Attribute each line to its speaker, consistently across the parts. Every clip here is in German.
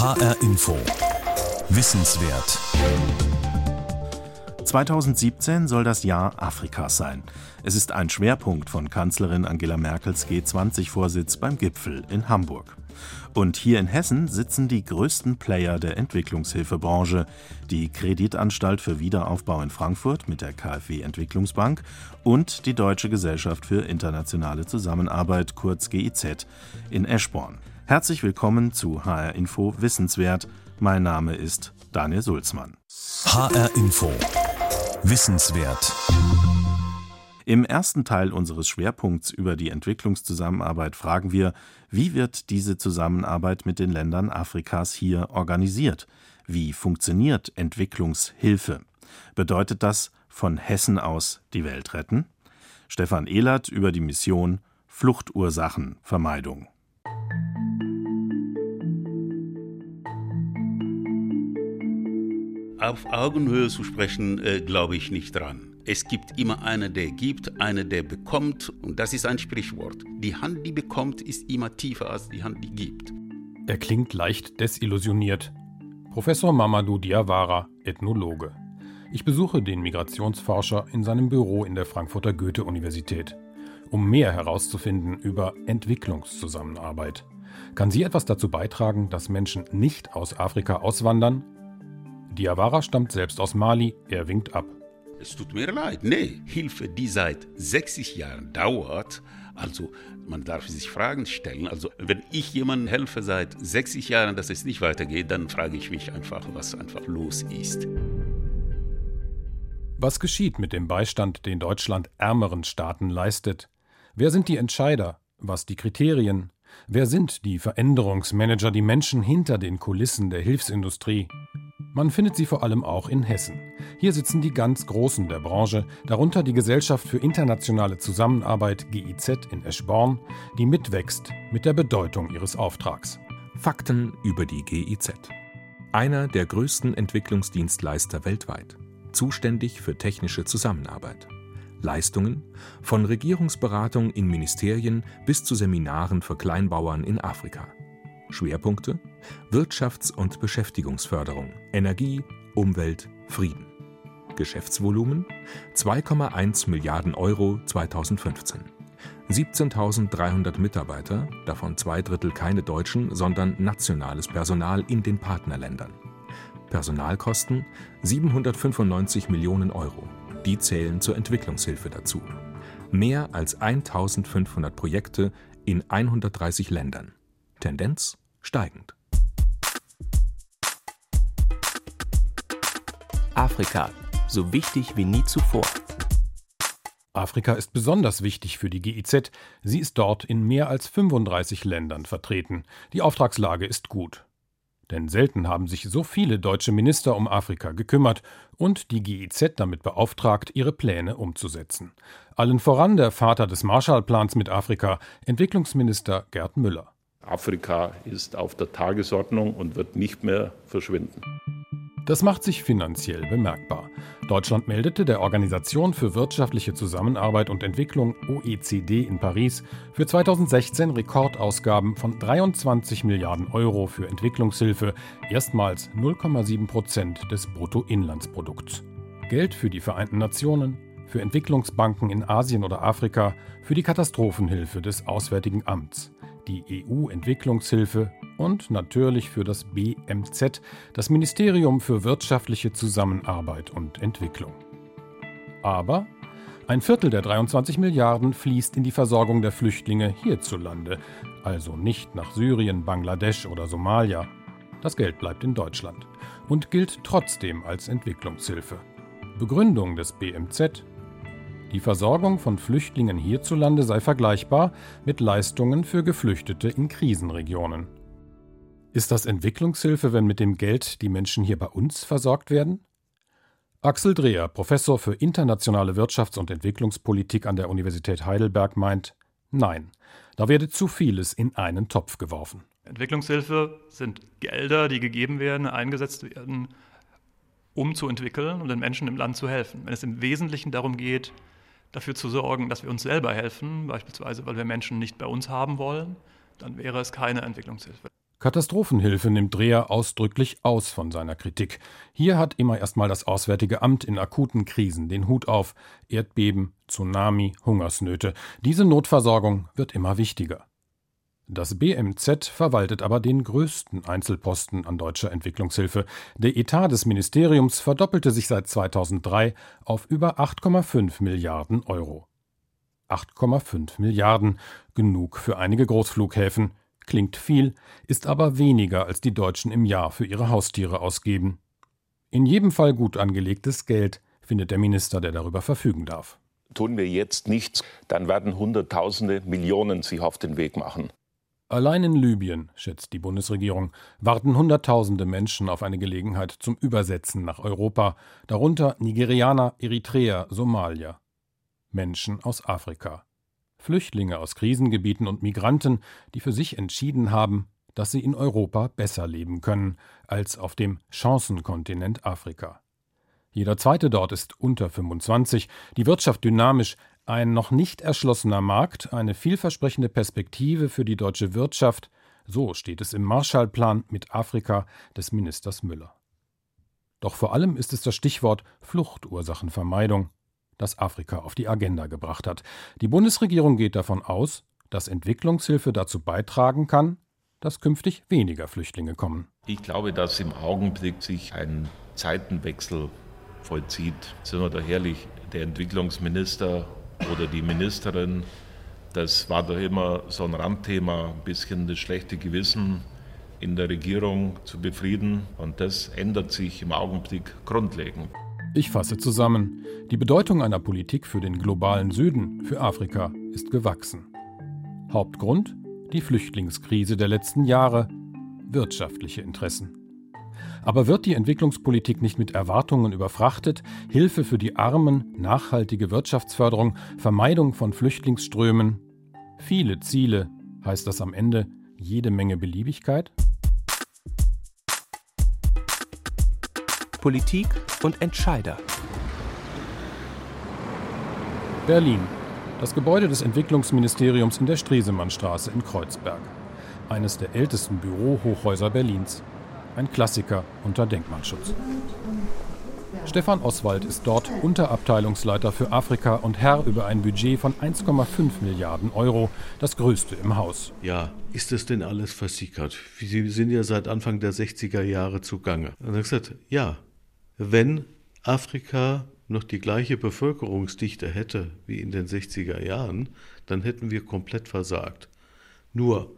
Speaker 1: HR Info. Wissenswert.
Speaker 2: 2017 soll das Jahr Afrikas sein. Es ist ein Schwerpunkt von Kanzlerin Angela Merkels G20-Vorsitz beim Gipfel in Hamburg. Und hier in Hessen sitzen die größten Player der Entwicklungshilfebranche, die Kreditanstalt für Wiederaufbau in Frankfurt mit der KfW Entwicklungsbank und die Deutsche Gesellschaft für internationale Zusammenarbeit kurz GIZ in Eschborn. Herzlich willkommen zu HR Info Wissenswert. Mein Name ist Daniel Sulzmann.
Speaker 1: HR Info. Wissenswert.
Speaker 2: Im ersten Teil unseres Schwerpunkts über die Entwicklungszusammenarbeit fragen wir, wie wird diese Zusammenarbeit mit den Ländern Afrikas hier organisiert? Wie funktioniert Entwicklungshilfe? Bedeutet das von Hessen aus die Welt retten? Stefan Ehlert über die Mission Fluchtursachenvermeidung.
Speaker 3: Auf Augenhöhe zu sprechen, äh, glaube ich nicht dran. Es gibt immer einen, der gibt, einen, der bekommt. Und das ist ein Sprichwort. Die Hand, die bekommt, ist immer tiefer als die Hand, die gibt.
Speaker 4: Er klingt leicht desillusioniert. Professor Mamadou Diawara, Ethnologe. Ich besuche den Migrationsforscher in seinem Büro in der Frankfurter Goethe-Universität, um mehr herauszufinden über Entwicklungszusammenarbeit. Kann sie etwas dazu beitragen, dass Menschen nicht aus Afrika auswandern? Diawara stammt selbst aus Mali, er winkt ab.
Speaker 3: Es tut mir leid. Nee, Hilfe, die seit 60 Jahren dauert. Also man darf sich Fragen stellen. Also wenn ich jemandem helfe seit 60 Jahren, dass es nicht weitergeht, dann frage ich mich einfach, was einfach los ist.
Speaker 4: Was geschieht mit dem Beistand, den Deutschland ärmeren Staaten leistet? Wer sind die Entscheider? Was die Kriterien? Wer sind die Veränderungsmanager, die Menschen hinter den Kulissen der Hilfsindustrie? Man findet sie vor allem auch in Hessen. Hier sitzen die ganz Großen der Branche, darunter die Gesellschaft für internationale Zusammenarbeit GIZ in Eschborn, die mitwächst mit der Bedeutung ihres Auftrags.
Speaker 5: Fakten über die GIZ. Einer der größten Entwicklungsdienstleister weltweit, zuständig für technische Zusammenarbeit. Leistungen von Regierungsberatung in Ministerien bis zu Seminaren für Kleinbauern in Afrika. Schwerpunkte Wirtschafts- und Beschäftigungsförderung, Energie, Umwelt, Frieden. Geschäftsvolumen 2,1 Milliarden Euro 2015. 17.300 Mitarbeiter, davon zwei Drittel keine Deutschen, sondern nationales Personal in den Partnerländern. Personalkosten 795 Millionen Euro. Die zählen zur Entwicklungshilfe dazu. Mehr als 1500 Projekte in 130 Ländern. Tendenz steigend.
Speaker 6: Afrika, so wichtig wie nie zuvor.
Speaker 4: Afrika ist besonders wichtig für die GIZ. Sie ist dort in mehr als 35 Ländern vertreten. Die Auftragslage ist gut. Denn selten haben sich so viele deutsche Minister um Afrika gekümmert und die GIZ damit beauftragt, ihre Pläne umzusetzen. Allen voran der Vater des Marshallplans mit Afrika, Entwicklungsminister Gerd Müller.
Speaker 7: Afrika ist auf der Tagesordnung und wird nicht mehr verschwinden.
Speaker 4: Das macht sich finanziell bemerkbar. Deutschland meldete der Organisation für wirtschaftliche Zusammenarbeit und Entwicklung OECD in Paris für 2016 Rekordausgaben von 23 Milliarden Euro für Entwicklungshilfe, erstmals 0,7 Prozent des Bruttoinlandsprodukts. Geld für die Vereinten Nationen, für Entwicklungsbanken in Asien oder Afrika, für die Katastrophenhilfe des Auswärtigen Amts die EU-Entwicklungshilfe und natürlich für das BMZ, das Ministerium für wirtschaftliche Zusammenarbeit und Entwicklung. Aber ein Viertel der 23 Milliarden fließt in die Versorgung der Flüchtlinge hierzulande, also nicht nach Syrien, Bangladesch oder Somalia. Das Geld bleibt in Deutschland und gilt trotzdem als Entwicklungshilfe. Begründung des BMZ die Versorgung von Flüchtlingen hierzulande sei vergleichbar mit Leistungen für Geflüchtete in Krisenregionen. Ist das Entwicklungshilfe, wenn mit dem Geld die Menschen hier bei uns versorgt werden? Axel Dreher, Professor für internationale Wirtschafts- und Entwicklungspolitik an der Universität Heidelberg, meint, nein, da werde zu vieles in einen Topf geworfen.
Speaker 8: Entwicklungshilfe sind Gelder, die gegeben werden, eingesetzt werden, um zu entwickeln und den Menschen im Land zu helfen. Wenn es im Wesentlichen darum geht, dafür zu sorgen, dass wir uns selber helfen, beispielsweise weil wir Menschen nicht bei uns haben wollen, dann wäre es keine Entwicklungshilfe.
Speaker 4: Katastrophenhilfe nimmt Dreher ausdrücklich aus von seiner Kritik. Hier hat immer erstmal das Auswärtige Amt in akuten Krisen den Hut auf. Erdbeben, Tsunami, Hungersnöte. Diese Notversorgung wird immer wichtiger. Das BMZ verwaltet aber den größten Einzelposten an deutscher Entwicklungshilfe. Der Etat des Ministeriums verdoppelte sich seit 2003 auf über 8,5 Milliarden Euro. 8,5 Milliarden, genug für einige Großflughäfen. Klingt viel, ist aber weniger, als die Deutschen im Jahr für ihre Haustiere ausgeben. In jedem Fall gut angelegtes Geld, findet der Minister, der darüber verfügen darf.
Speaker 9: Tun wir jetzt nichts, dann werden Hunderttausende, Millionen sich auf den Weg machen.
Speaker 4: Allein in Libyen, schätzt die Bundesregierung, warten Hunderttausende Menschen auf eine Gelegenheit zum Übersetzen nach Europa, darunter Nigerianer, Eritreer, Somalier. Menschen aus Afrika. Flüchtlinge aus Krisengebieten und Migranten, die für sich entschieden haben, dass sie in Europa besser leben können als auf dem Chancenkontinent Afrika. Jeder zweite dort ist unter 25, die Wirtschaft dynamisch, ein noch nicht erschlossener Markt, eine vielversprechende Perspektive für die deutsche Wirtschaft, so steht es im Marshallplan mit Afrika des Ministers Müller. Doch vor allem ist es das Stichwort Fluchtursachenvermeidung, das Afrika auf die Agenda gebracht hat. Die Bundesregierung geht davon aus, dass Entwicklungshilfe dazu beitragen kann, dass künftig weniger Flüchtlinge kommen.
Speaker 7: Ich glaube, dass im Augenblick sich ein Zeitenwechsel vollzieht. Sind wir da herrlich, der Entwicklungsminister oder die Ministerin, das war doch immer so ein Randthema, ein bisschen das schlechte Gewissen in der Regierung zu befrieden. Und das ändert sich im Augenblick grundlegend.
Speaker 4: Ich fasse zusammen. Die Bedeutung einer Politik für den globalen Süden, für Afrika, ist gewachsen. Hauptgrund? Die Flüchtlingskrise der letzten Jahre, wirtschaftliche Interessen. Aber wird die Entwicklungspolitik nicht mit Erwartungen überfrachtet, Hilfe für die Armen, nachhaltige Wirtschaftsförderung, Vermeidung von Flüchtlingsströmen? Viele Ziele, heißt das am Ende jede Menge Beliebigkeit?
Speaker 6: Politik und Entscheider.
Speaker 4: Berlin. Das Gebäude des Entwicklungsministeriums in der Stresemannstraße in Kreuzberg. Eines der ältesten Bürohochhäuser Berlins. Ein Klassiker unter Denkmalschutz. Stefan Oswald ist dort Unterabteilungsleiter für Afrika und Herr über ein Budget von 1,5 Milliarden Euro, das größte im Haus.
Speaker 10: Ja, ist das denn alles versickert? Sie sind ja seit Anfang der 60er Jahre zugange. Und er hat gesagt, ja, wenn Afrika noch die gleiche Bevölkerungsdichte hätte wie in den 60er Jahren, dann hätten wir komplett versagt. Nur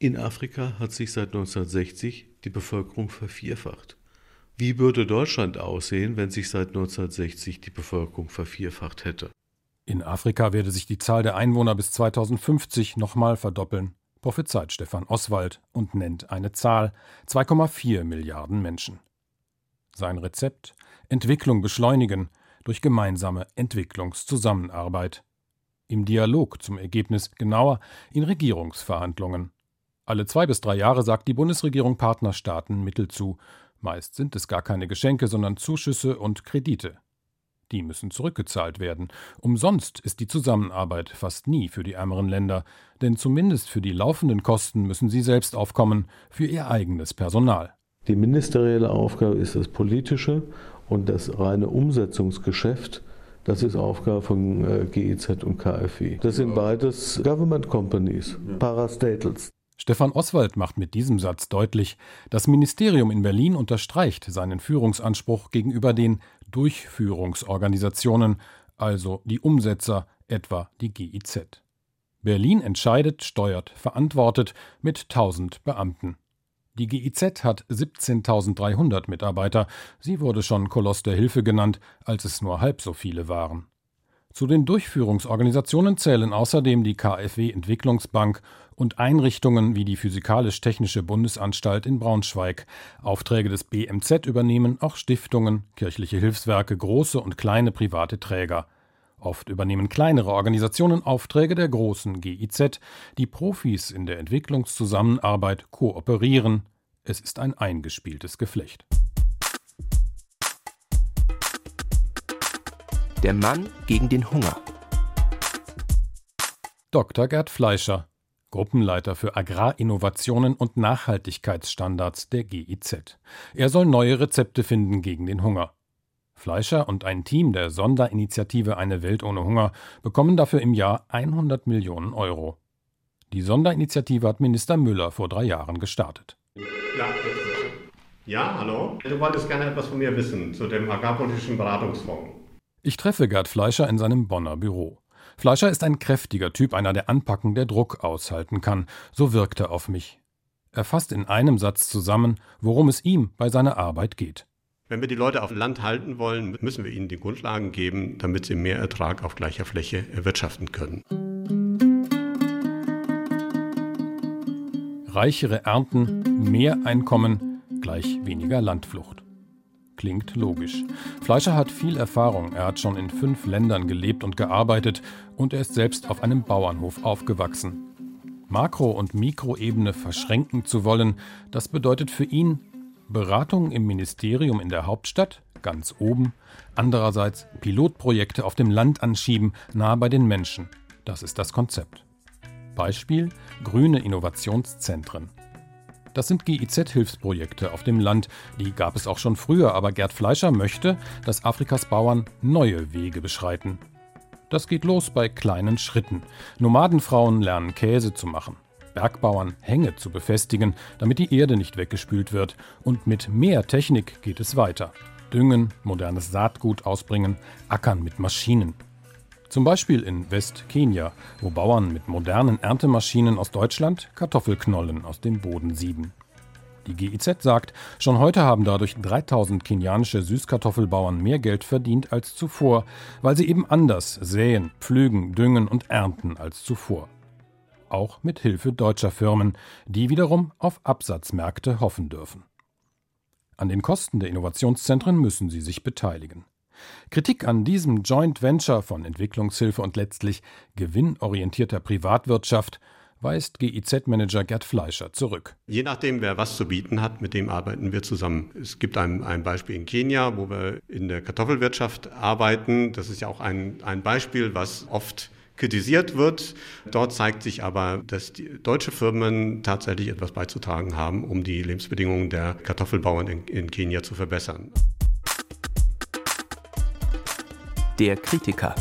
Speaker 10: in Afrika hat sich seit 1960 die Bevölkerung vervierfacht. Wie würde Deutschland aussehen, wenn sich seit 1960 die Bevölkerung vervierfacht hätte?
Speaker 4: In Afrika werde sich die Zahl der Einwohner bis 2050 nochmal verdoppeln, prophezeit Stefan Oswald und nennt eine Zahl 2,4 Milliarden Menschen. Sein Rezept Entwicklung beschleunigen durch gemeinsame Entwicklungszusammenarbeit. Im Dialog zum Ergebnis genauer in Regierungsverhandlungen. Alle zwei bis drei Jahre sagt die Bundesregierung Partnerstaaten Mittel zu. Meist sind es gar keine Geschenke, sondern Zuschüsse und Kredite. Die müssen zurückgezahlt werden. Umsonst ist die Zusammenarbeit fast nie für die ärmeren Länder, denn zumindest für die laufenden Kosten müssen sie selbst aufkommen, für ihr eigenes Personal.
Speaker 10: Die ministerielle Aufgabe ist das politische und das reine Umsetzungsgeschäft. Das ist Aufgabe von äh, GEZ und KfW. Das sind beides Government Companies, Parastatals.
Speaker 4: Stefan Oswald macht mit diesem Satz deutlich, das Ministerium in Berlin unterstreicht seinen Führungsanspruch gegenüber den Durchführungsorganisationen, also die Umsetzer, etwa die GIZ. Berlin entscheidet, steuert, verantwortet mit 1000 Beamten. Die GIZ hat 17.300 Mitarbeiter. Sie wurde schon Koloss der Hilfe genannt, als es nur halb so viele waren. Zu den Durchführungsorganisationen zählen außerdem die KfW Entwicklungsbank und Einrichtungen wie die Physikalisch-Technische Bundesanstalt in Braunschweig. Aufträge des BMZ übernehmen auch Stiftungen, kirchliche Hilfswerke, große und kleine private Träger. Oft übernehmen kleinere Organisationen Aufträge der großen GIZ. Die Profis in der Entwicklungszusammenarbeit kooperieren. Es ist ein eingespieltes Geflecht.
Speaker 6: Der Mann gegen den Hunger.
Speaker 4: Dr. Gerd Fleischer, Gruppenleiter für Agrarinnovationen und Nachhaltigkeitsstandards der GIZ. Er soll neue Rezepte finden gegen den Hunger. Fleischer und ein Team der Sonderinitiative Eine Welt ohne Hunger bekommen dafür im Jahr 100 Millionen Euro. Die Sonderinitiative hat Minister Müller vor drei Jahren gestartet.
Speaker 11: Ja, ja, hallo. Du wolltest gerne etwas von mir wissen zu dem agrarpolitischen Beratungsfonds.
Speaker 4: Ich treffe Gerd Fleischer in seinem Bonner Büro. Fleischer ist ein kräftiger Typ, einer, der anpacken, der Druck aushalten kann. So wirkt er auf mich. Er fasst in einem Satz zusammen, worum es ihm bei seiner Arbeit geht.
Speaker 11: Wenn wir die Leute auf Land halten wollen, müssen wir ihnen die Grundlagen geben, damit sie mehr Ertrag auf gleicher Fläche erwirtschaften können.
Speaker 4: Reichere Ernten, mehr Einkommen, gleich weniger Landflucht. Klingt logisch. Fleischer hat viel Erfahrung. Er hat schon in fünf Ländern gelebt und gearbeitet und er ist selbst auf einem Bauernhof aufgewachsen. Makro- und Mikroebene verschränken zu wollen, das bedeutet für ihn Beratung im Ministerium in der Hauptstadt, ganz oben, andererseits Pilotprojekte auf dem Land anschieben, nah bei den Menschen. Das ist das Konzept. Beispiel grüne Innovationszentren. Das sind GIZ-Hilfsprojekte auf dem Land. Die gab es auch schon früher, aber Gerd Fleischer möchte, dass Afrikas Bauern neue Wege beschreiten. Das geht los bei kleinen Schritten. Nomadenfrauen lernen Käse zu machen. Bergbauern Hänge zu befestigen, damit die Erde nicht weggespült wird. Und mit mehr Technik geht es weiter. Düngen, modernes Saatgut ausbringen, Ackern mit Maschinen. Zum Beispiel in Westkenia, wo Bauern mit modernen Erntemaschinen aus Deutschland Kartoffelknollen aus dem Boden sieben. Die GIZ sagt, schon heute haben dadurch 3000 kenianische Süßkartoffelbauern mehr Geld verdient als zuvor, weil sie eben anders säen, pflügen, düngen und ernten als zuvor. Auch mit Hilfe deutscher Firmen, die wiederum auf Absatzmärkte hoffen dürfen. An den Kosten der Innovationszentren müssen sie sich beteiligen. Kritik an diesem Joint Venture von Entwicklungshilfe und letztlich gewinnorientierter Privatwirtschaft weist GIZ-Manager Gerd Fleischer zurück.
Speaker 11: Je nachdem, wer was zu bieten hat, mit dem arbeiten wir zusammen. Es gibt ein, ein Beispiel in Kenia, wo wir in der Kartoffelwirtschaft arbeiten. Das ist ja auch ein, ein Beispiel, was oft kritisiert wird. Dort zeigt sich aber, dass die deutsche Firmen tatsächlich etwas beizutragen haben, um die Lebensbedingungen der Kartoffelbauern in, in Kenia zu verbessern.
Speaker 6: Der Kritiker.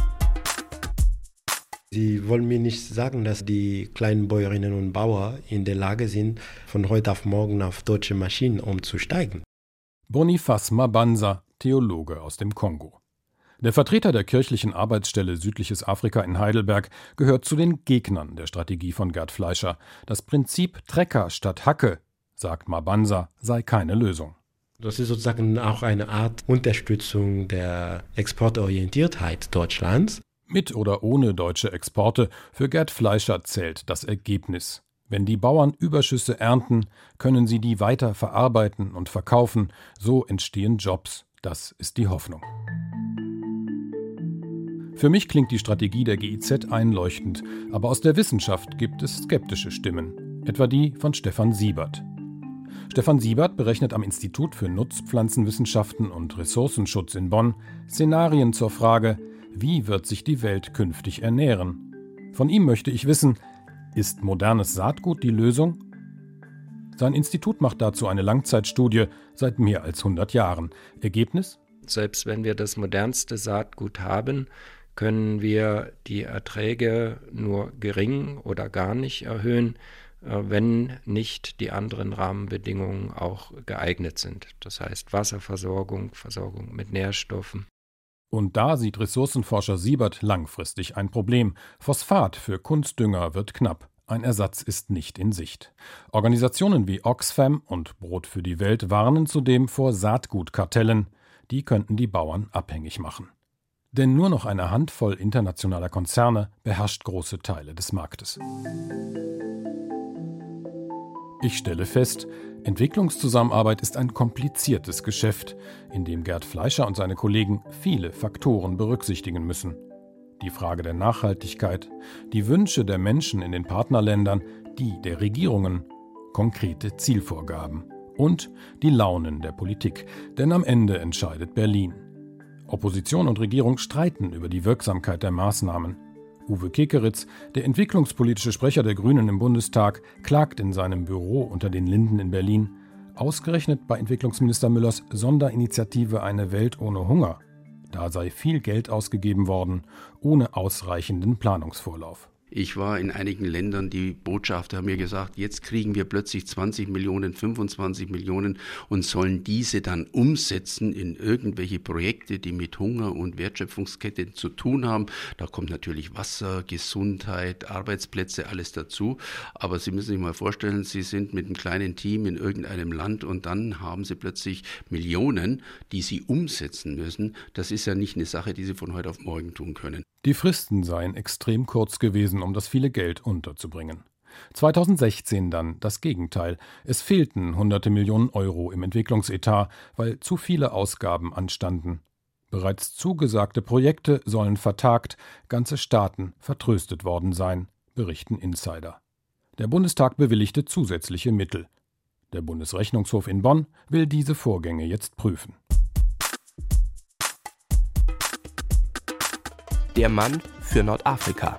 Speaker 12: Sie wollen mir nicht sagen, dass die kleinen Bäuerinnen und Bauern in der Lage sind, von heute auf morgen auf deutsche Maschinen umzusteigen.
Speaker 4: Boniface Mabanza, Theologe aus dem Kongo. Der Vertreter der kirchlichen Arbeitsstelle Südliches Afrika in Heidelberg gehört zu den Gegnern der Strategie von Gerd Fleischer. Das Prinzip Trecker statt Hacke, sagt Mabanza, sei keine Lösung.
Speaker 12: Das ist sozusagen auch eine Art Unterstützung der Exportorientiertheit Deutschlands.
Speaker 4: Mit oder ohne deutsche Exporte, für Gerd Fleischer zählt das Ergebnis. Wenn die Bauern Überschüsse ernten, können sie die weiter verarbeiten und verkaufen, so entstehen Jobs. Das ist die Hoffnung. Für mich klingt die Strategie der GIZ einleuchtend, aber aus der Wissenschaft gibt es skeptische Stimmen, etwa die von Stefan Siebert. Stefan Siebert berechnet am Institut für Nutzpflanzenwissenschaften und Ressourcenschutz in Bonn Szenarien zur Frage, wie wird sich die Welt künftig ernähren? Von ihm möchte ich wissen, ist modernes Saatgut die Lösung? Sein Institut macht dazu eine Langzeitstudie seit mehr als 100 Jahren. Ergebnis?
Speaker 13: Selbst wenn wir das modernste Saatgut haben, können wir die Erträge nur gering oder gar nicht erhöhen, äh, wenn nicht die anderen Rahmenbedingungen auch geeignet sind. Das heißt Wasserversorgung, Versorgung mit Nährstoffen.
Speaker 4: Und da sieht Ressourcenforscher Siebert langfristig ein Problem. Phosphat für Kunstdünger wird knapp. Ein Ersatz ist nicht in Sicht. Organisationen wie Oxfam und Brot für die Welt warnen zudem vor Saatgutkartellen. Die könnten die Bauern abhängig machen. Denn nur noch eine Handvoll internationaler Konzerne beherrscht große Teile des Marktes. Ich stelle fest, Entwicklungszusammenarbeit ist ein kompliziertes Geschäft, in dem Gerd Fleischer und seine Kollegen viele Faktoren berücksichtigen müssen. Die Frage der Nachhaltigkeit, die Wünsche der Menschen in den Partnerländern, die der Regierungen, konkrete Zielvorgaben und die Launen der Politik, denn am Ende entscheidet Berlin. Opposition und Regierung streiten über die Wirksamkeit der Maßnahmen. Uwe Kekeritz, der entwicklungspolitische Sprecher der Grünen im Bundestag, klagt in seinem Büro unter den Linden in Berlin, ausgerechnet bei Entwicklungsminister Müllers Sonderinitiative Eine Welt ohne Hunger. Da sei viel Geld ausgegeben worden, ohne ausreichenden Planungsvorlauf.
Speaker 14: Ich war in einigen Ländern, die Botschafter haben mir gesagt, jetzt kriegen wir plötzlich 20 Millionen, 25 Millionen und sollen diese dann umsetzen in irgendwelche Projekte, die mit Hunger und Wertschöpfungskette zu tun haben. Da kommt natürlich Wasser, Gesundheit, Arbeitsplätze, alles dazu. Aber Sie müssen sich mal vorstellen, Sie sind mit einem kleinen Team in irgendeinem Land und dann haben Sie plötzlich Millionen, die Sie umsetzen müssen. Das ist ja nicht eine Sache, die Sie von heute auf morgen tun können.
Speaker 4: Die Fristen seien extrem kurz gewesen, um das viele Geld unterzubringen. 2016 dann das Gegenteil. Es fehlten hunderte Millionen Euro im Entwicklungsetat, weil zu viele Ausgaben anstanden. Bereits zugesagte Projekte sollen vertagt, ganze Staaten vertröstet worden sein, berichten Insider. Der Bundestag bewilligte zusätzliche Mittel. Der Bundesrechnungshof in Bonn will diese Vorgänge jetzt prüfen.
Speaker 6: Der Mann für Nordafrika.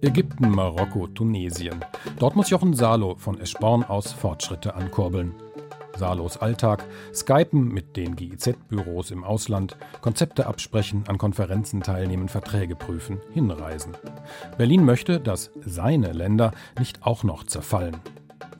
Speaker 4: Ägypten, Marokko, Tunesien. Dort muss Jochen Salo von Eschborn aus Fortschritte ankurbeln. Salos Alltag, Skypen mit den GIZ-Büros im Ausland, Konzepte absprechen, an Konferenzen teilnehmen, Verträge prüfen, hinreisen. Berlin möchte, dass seine Länder nicht auch noch zerfallen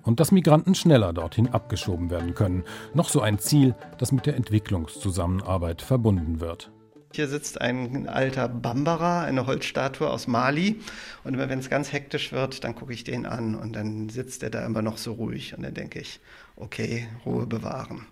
Speaker 4: und dass Migranten schneller dorthin abgeschoben werden können. Noch so ein Ziel, das mit der Entwicklungszusammenarbeit verbunden wird.
Speaker 15: Hier sitzt ein alter Bambara, eine Holzstatue aus Mali. Und immer wenn es ganz hektisch wird, dann gucke ich den an und dann sitzt er da immer noch so ruhig. Und dann denke ich, okay, Ruhe bewahren.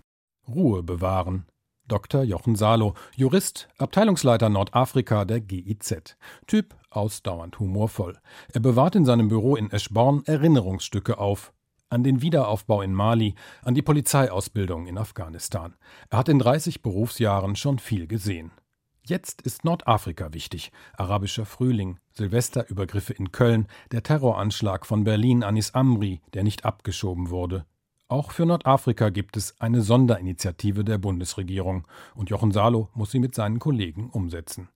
Speaker 4: Ruhe bewahren. Dr. Jochen Salo, Jurist, Abteilungsleiter Nordafrika der GIZ. Typ ausdauernd humorvoll. Er bewahrt in seinem Büro in Eschborn Erinnerungsstücke auf an den Wiederaufbau in Mali, an die Polizeiausbildung in Afghanistan. Er hat in 30 Berufsjahren schon viel gesehen. Jetzt ist Nordafrika wichtig. Arabischer Frühling, Silvesterübergriffe in Köln, der Terroranschlag von Berlin Anis Amri, der nicht abgeschoben wurde. Auch für Nordafrika gibt es eine Sonderinitiative der Bundesregierung und Jochen Salo muss sie mit seinen Kollegen umsetzen.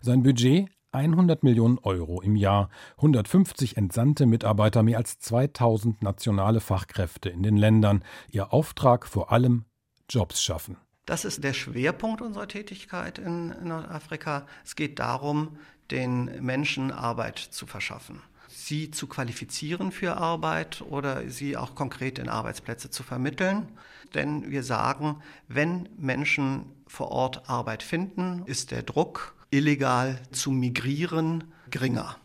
Speaker 4: Sein Budget 100 Millionen Euro im Jahr, 150 entsandte Mitarbeiter, mehr als 2000 nationale Fachkräfte in den Ländern. Ihr Auftrag vor allem Jobs schaffen.
Speaker 15: Das ist der Schwerpunkt unserer Tätigkeit in Nordafrika. Es geht darum, den Menschen Arbeit zu verschaffen, sie zu qualifizieren für Arbeit oder sie auch konkret in Arbeitsplätze zu vermitteln. Denn wir sagen, wenn Menschen vor Ort Arbeit finden, ist der Druck illegal zu migrieren geringer.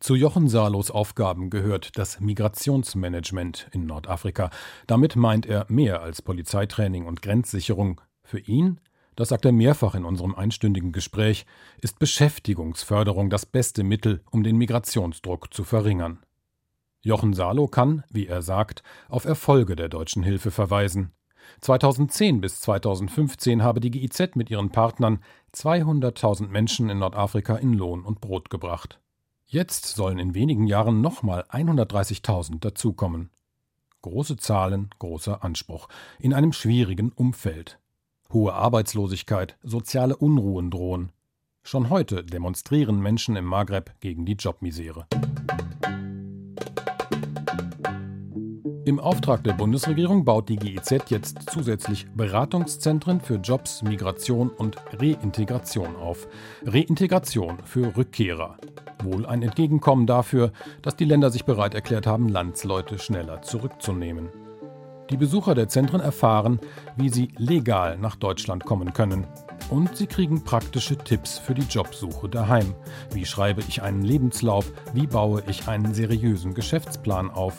Speaker 4: Zu Jochen Salos Aufgaben gehört das Migrationsmanagement in Nordafrika. Damit meint er mehr als Polizeitraining und Grenzsicherung. Für ihn, das sagt er mehrfach in unserem einstündigen Gespräch, ist Beschäftigungsförderung das beste Mittel, um den Migrationsdruck zu verringern. Jochen Salo kann, wie er sagt, auf Erfolge der deutschen Hilfe verweisen. 2010 bis 2015 habe die GIZ mit ihren Partnern 200.000 Menschen in Nordafrika in Lohn und Brot gebracht. Jetzt sollen in wenigen Jahren nochmal 130.000 dazukommen. Große Zahlen, großer Anspruch, in einem schwierigen Umfeld. Hohe Arbeitslosigkeit, soziale Unruhen drohen. Schon heute demonstrieren Menschen im Maghreb gegen die Jobmisere. Im Auftrag der Bundesregierung baut die GIZ jetzt zusätzlich Beratungszentren für Jobs, Migration und Reintegration auf. Reintegration für Rückkehrer. Wohl ein Entgegenkommen dafür, dass die Länder sich bereit erklärt haben, Landsleute schneller zurückzunehmen. Die Besucher der Zentren erfahren, wie sie legal nach Deutschland kommen können. Und sie kriegen praktische Tipps für die Jobsuche daheim. Wie schreibe ich einen Lebenslauf? Wie baue ich einen seriösen Geschäftsplan auf?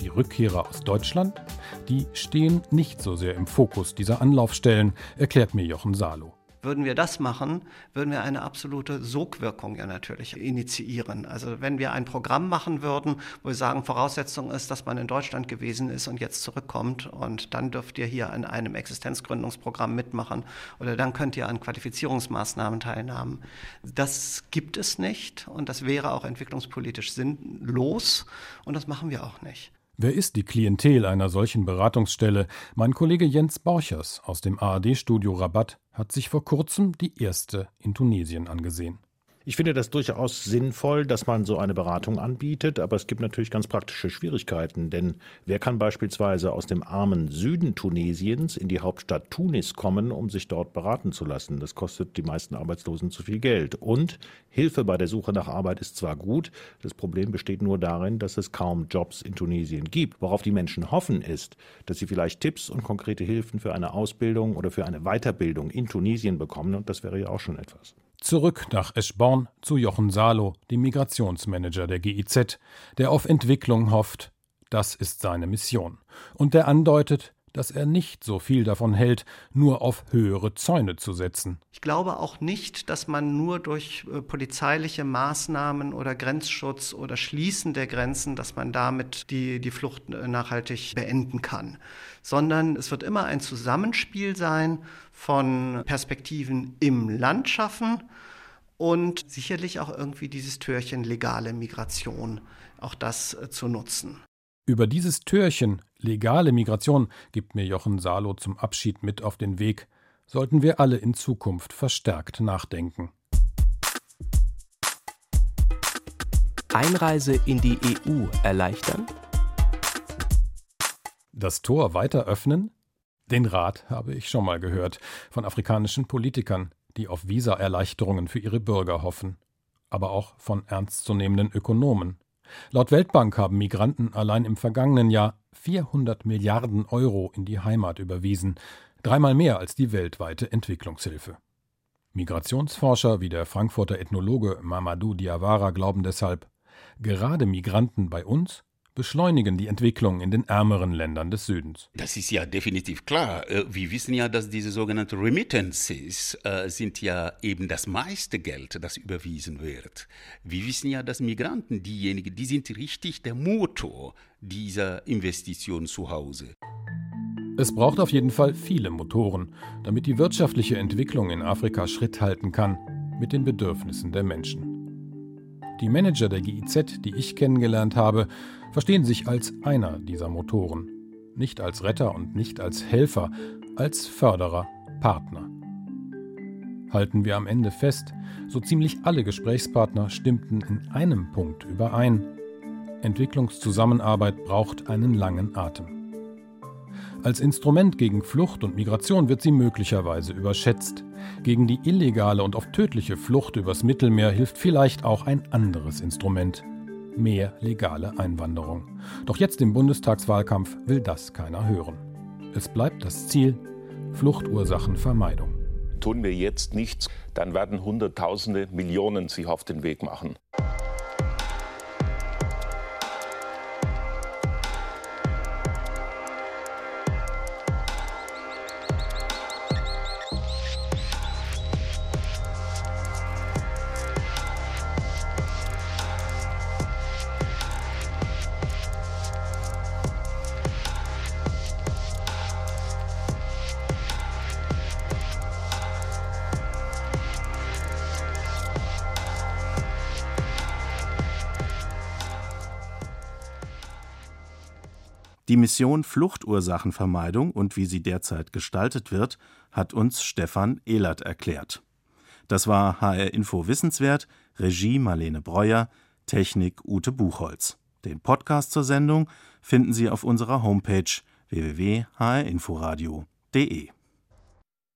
Speaker 4: Die Rückkehrer aus Deutschland, die stehen nicht so sehr im Fokus dieser Anlaufstellen, erklärt mir Jochen Salo.
Speaker 15: Würden wir das machen, würden wir eine absolute Sogwirkung ja natürlich initiieren. Also wenn wir ein Programm machen würden, wo wir sagen, Voraussetzung ist, dass man in Deutschland gewesen ist und jetzt zurückkommt und dann dürft ihr hier an einem Existenzgründungsprogramm mitmachen oder dann könnt ihr an Qualifizierungsmaßnahmen teilnehmen. Das gibt es nicht und das wäre auch entwicklungspolitisch sinnlos und das machen wir auch nicht.
Speaker 4: Wer ist die Klientel einer solchen Beratungsstelle? Mein Kollege Jens Borchers aus dem ARD-Studio Rabatt hat sich vor kurzem die erste in Tunesien angesehen.
Speaker 16: Ich finde das durchaus sinnvoll, dass man so eine Beratung anbietet, aber es gibt natürlich ganz praktische Schwierigkeiten, denn wer kann beispielsweise aus dem armen Süden Tunesiens in die Hauptstadt Tunis kommen, um sich dort beraten zu lassen? Das kostet die meisten Arbeitslosen zu viel Geld. Und Hilfe bei der Suche nach Arbeit ist zwar gut, das Problem besteht nur darin, dass es kaum Jobs in Tunesien gibt. Worauf die Menschen hoffen ist, dass sie vielleicht Tipps und konkrete Hilfen für eine Ausbildung oder für eine Weiterbildung in Tunesien bekommen, und das wäre ja auch schon etwas.
Speaker 4: Zurück nach Eschborn zu Jochen Salo, dem Migrationsmanager der GIZ, der auf Entwicklung hofft. Das ist seine Mission. Und der andeutet, dass er nicht so viel davon hält, nur auf höhere Zäune zu setzen.
Speaker 15: Ich glaube auch nicht, dass man nur durch äh, polizeiliche Maßnahmen oder Grenzschutz oder Schließen der Grenzen, dass man damit die, die Flucht äh, nachhaltig beenden kann, sondern es wird immer ein Zusammenspiel sein von Perspektiven im Land schaffen und sicherlich auch irgendwie dieses Türchen legale Migration, auch das äh, zu nutzen.
Speaker 4: Über dieses Türchen legale Migration gibt mir Jochen Salo zum Abschied mit auf den Weg, sollten wir alle in Zukunft verstärkt nachdenken.
Speaker 6: Einreise in die EU erleichtern?
Speaker 4: Das Tor weiter öffnen? Den Rat habe ich schon mal gehört von afrikanischen Politikern, die auf Visaerleichterungen für ihre Bürger hoffen, aber auch von ernstzunehmenden Ökonomen. Laut Weltbank haben Migranten allein im vergangenen Jahr 400 Milliarden Euro in die Heimat überwiesen, dreimal mehr als die weltweite Entwicklungshilfe. Migrationsforscher wie der Frankfurter Ethnologe Mamadou Diawara glauben deshalb, gerade Migranten bei uns beschleunigen die Entwicklung in den ärmeren Ländern des Südens.
Speaker 3: Das ist ja definitiv klar. Äh, wir wissen ja, dass diese sogenannten Remittances äh, sind ja eben das meiste Geld, das überwiesen wird. Wir wissen ja, dass Migranten diejenigen, die sind richtig der Motor dieser Investition zu Hause.
Speaker 4: Es braucht auf jeden Fall viele Motoren, damit die wirtschaftliche Entwicklung in Afrika Schritt halten kann mit den Bedürfnissen der Menschen. Die Manager der GIZ, die ich kennengelernt habe, verstehen sich als einer dieser Motoren. Nicht als Retter und nicht als Helfer, als Förderer, Partner. Halten wir am Ende fest, so ziemlich alle Gesprächspartner stimmten in einem Punkt überein. Entwicklungszusammenarbeit braucht einen langen Atem. Als Instrument gegen Flucht und Migration wird sie möglicherweise überschätzt. Gegen die illegale und oft tödliche Flucht übers Mittelmeer hilft vielleicht auch ein anderes Instrument. Mehr legale Einwanderung. Doch jetzt im Bundestagswahlkampf will das keiner hören. Es bleibt das Ziel Fluchtursachenvermeidung.
Speaker 9: Tun wir jetzt nichts, dann werden Hunderttausende, Millionen sich auf den Weg machen.
Speaker 2: Die Mission Fluchtursachenvermeidung und wie sie derzeit gestaltet wird, hat uns Stefan Ehlert erklärt. Das war HR Info Wissenswert, Regie Marlene Breuer, Technik Ute Buchholz. Den Podcast zur Sendung finden Sie auf unserer Homepage www.hrinforadio.de.